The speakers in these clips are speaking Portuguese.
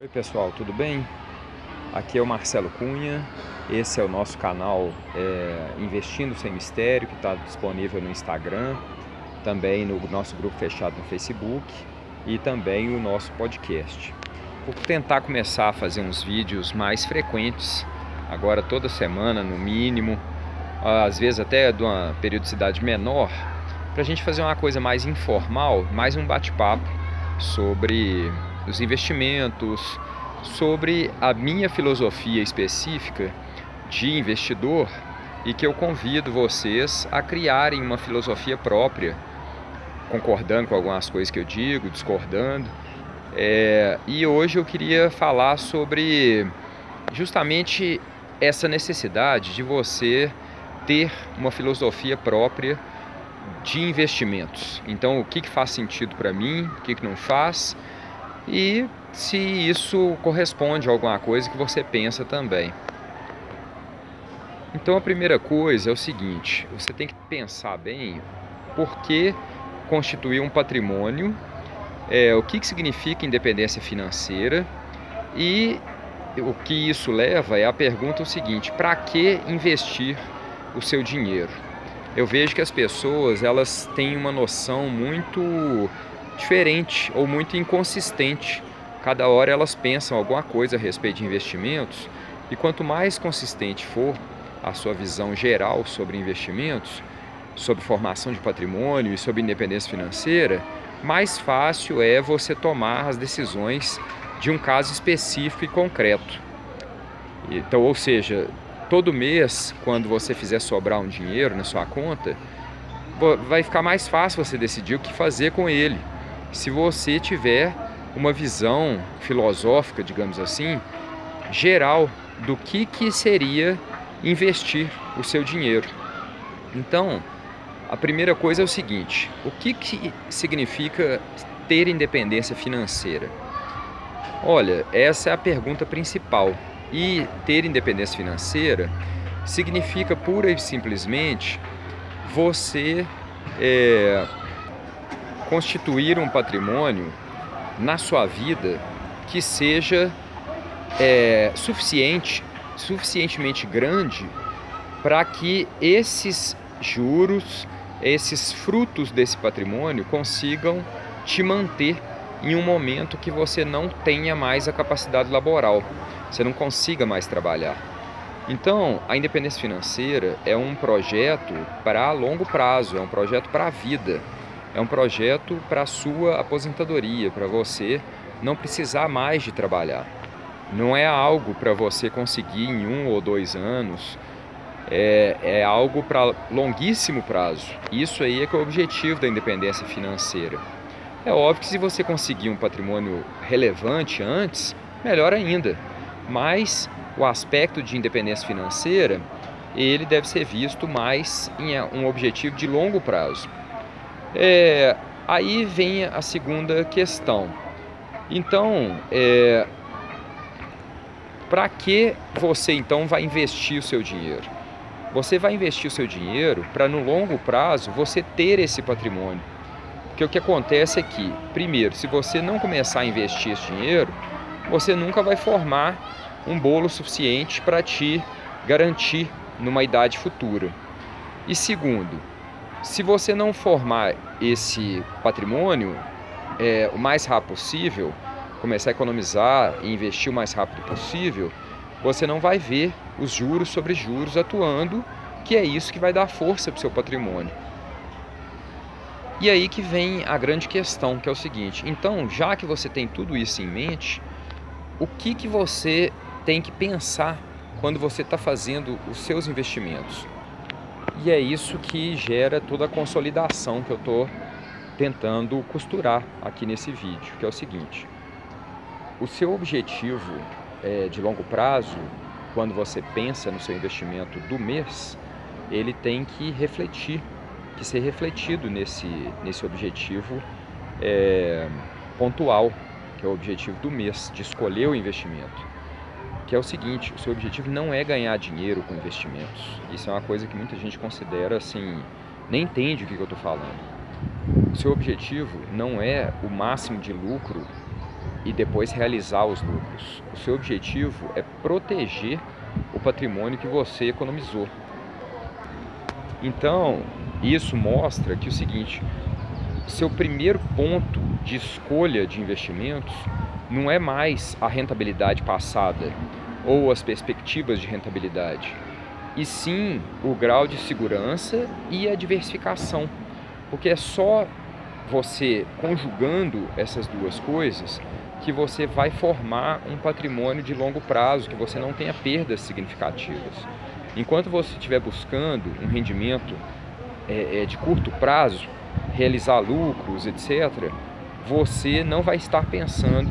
Oi pessoal, tudo bem? Aqui é o Marcelo Cunha, esse é o nosso canal é, Investindo Sem Mistério, que está disponível no Instagram, também no nosso grupo fechado no Facebook e também o nosso podcast. Vou tentar começar a fazer uns vídeos mais frequentes, agora toda semana no mínimo, às vezes até de uma periodicidade menor, para a gente fazer uma coisa mais informal, mais um bate-papo sobre os investimentos, sobre a minha filosofia específica de investidor e que eu convido vocês a criarem uma filosofia própria, concordando com algumas coisas que eu digo, discordando. É, e hoje eu queria falar sobre justamente essa necessidade de você ter uma filosofia própria de investimentos. Então, o que, que faz sentido para mim, o que, que não faz e se isso corresponde a alguma coisa que você pensa também. Então a primeira coisa é o seguinte: você tem que pensar bem por que constituir um patrimônio, é, o que, que significa independência financeira e o que isso leva é a pergunta o seguinte: para que investir o seu dinheiro? Eu vejo que as pessoas elas têm uma noção muito diferente ou muito inconsistente. Cada hora elas pensam alguma coisa a respeito de investimentos e quanto mais consistente for a sua visão geral sobre investimentos, sobre formação de patrimônio e sobre independência financeira, mais fácil é você tomar as decisões de um caso específico e concreto. Então, ou seja, todo mês, quando você fizer sobrar um dinheiro na sua conta, vai ficar mais fácil você decidir o que fazer com ele se você tiver uma visão filosófica, digamos assim, geral do que, que seria investir o seu dinheiro. Então, a primeira coisa é o seguinte: o que, que significa ter independência financeira? Olha, essa é a pergunta principal. E ter independência financeira significa pura e simplesmente você é, constituir um patrimônio na sua vida que seja é, suficiente, suficientemente grande para que esses juros, esses frutos desse patrimônio consigam te manter em um momento que você não tenha mais a capacidade laboral, você não consiga mais trabalhar. Então, a independência financeira é um projeto para longo prazo, é um projeto para a vida é um projeto para a sua aposentadoria, para você não precisar mais de trabalhar. Não é algo para você conseguir em um ou dois anos, é, é algo para longuíssimo prazo. Isso aí é que é o objetivo da independência financeira. É óbvio que se você conseguir um patrimônio relevante antes, melhor ainda. Mas o aspecto de independência financeira, ele deve ser visto mais em um objetivo de longo prazo. É, aí vem a segunda questão. Então, é, para que você então vai investir o seu dinheiro? Você vai investir o seu dinheiro para no longo prazo você ter esse patrimônio. Porque o que acontece é que, primeiro, se você não começar a investir esse dinheiro, você nunca vai formar um bolo suficiente para te garantir numa idade futura. E segundo, se você não formar esse patrimônio é, o mais rápido possível, começar a economizar e investir o mais rápido possível, você não vai ver os juros sobre juros atuando, que é isso que vai dar força para o seu patrimônio. E aí que vem a grande questão, que é o seguinte: então, já que você tem tudo isso em mente, o que, que você tem que pensar quando você está fazendo os seus investimentos? E é isso que gera toda a consolidação que eu estou tentando costurar aqui nesse vídeo, que é o seguinte: o seu objetivo é, de longo prazo, quando você pensa no seu investimento do mês, ele tem que refletir, que ser refletido nesse, nesse objetivo é, pontual, que é o objetivo do mês, de escolher o investimento que é o seguinte: o seu objetivo não é ganhar dinheiro com investimentos. Isso é uma coisa que muita gente considera assim, nem entende o que eu estou falando. O seu objetivo não é o máximo de lucro e depois realizar os lucros. O seu objetivo é proteger o patrimônio que você economizou. Então, isso mostra que o seguinte, seu primeiro ponto de escolha de investimentos não é mais a rentabilidade passada ou as perspectivas de rentabilidade, e sim o grau de segurança e a diversificação, porque é só você conjugando essas duas coisas que você vai formar um patrimônio de longo prazo, que você não tenha perdas significativas. Enquanto você estiver buscando um rendimento é, é, de curto prazo, realizar lucros, etc., você não vai estar pensando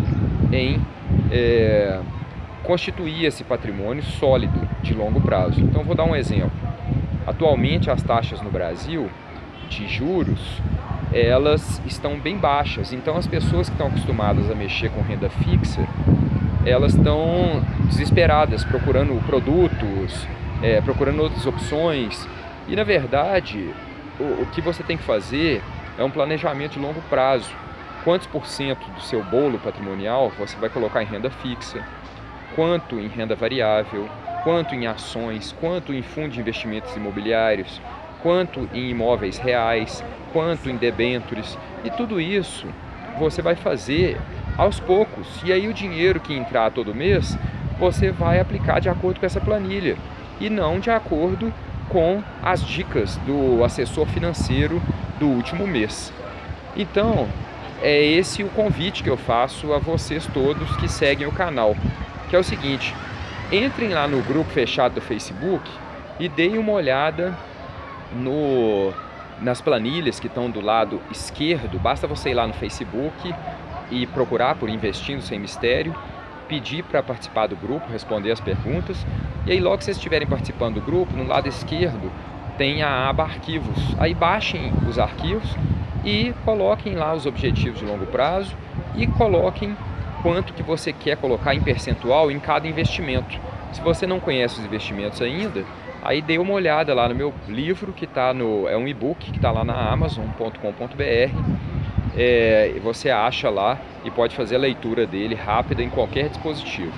em é, constituir esse patrimônio sólido de longo prazo. Então, vou dar um exemplo. Atualmente, as taxas no Brasil de juros elas estão bem baixas. Então, as pessoas que estão acostumadas a mexer com renda fixa, elas estão desesperadas, procurando produtos, é, procurando outras opções. E, na verdade, o, o que você tem que fazer é um planejamento de longo prazo. Quantos por cento do seu bolo patrimonial você vai colocar em renda fixa? Quanto em renda variável? Quanto em ações? Quanto em fundo de investimentos imobiliários? Quanto em imóveis reais? Quanto em debêntures? E tudo isso você vai fazer aos poucos. E aí o dinheiro que entrar todo mês, você vai aplicar de acordo com essa planilha e não de acordo com as dicas do assessor financeiro do último mês. Então, é esse o convite que eu faço a vocês todos que seguem o canal, que é o seguinte: entrem lá no grupo fechado do Facebook e deem uma olhada no, nas planilhas que estão do lado esquerdo. Basta você ir lá no Facebook e procurar por Investindo Sem Mistério pedir para participar do grupo, responder as perguntas. E aí, logo que vocês estiverem participando do grupo, no lado esquerdo tem a aba Arquivos. Aí baixem os arquivos e coloquem lá os objetivos de longo prazo e coloquem quanto que você quer colocar em percentual em cada investimento. Se você não conhece os investimentos ainda, aí dê uma olhada lá no meu livro que está no é um e-book que está lá na Amazon.com.br é, você acha lá e pode fazer a leitura dele rápida em qualquer dispositivo.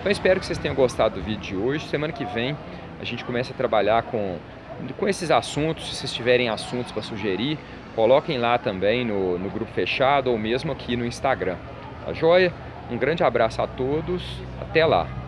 Então espero que vocês tenham gostado do vídeo de hoje. Semana que vem a gente começa a trabalhar com, com esses assuntos. Se vocês tiverem assuntos para sugerir, coloquem lá também no, no grupo fechado ou mesmo aqui no Instagram. Tá joia? Um grande abraço a todos. Até lá!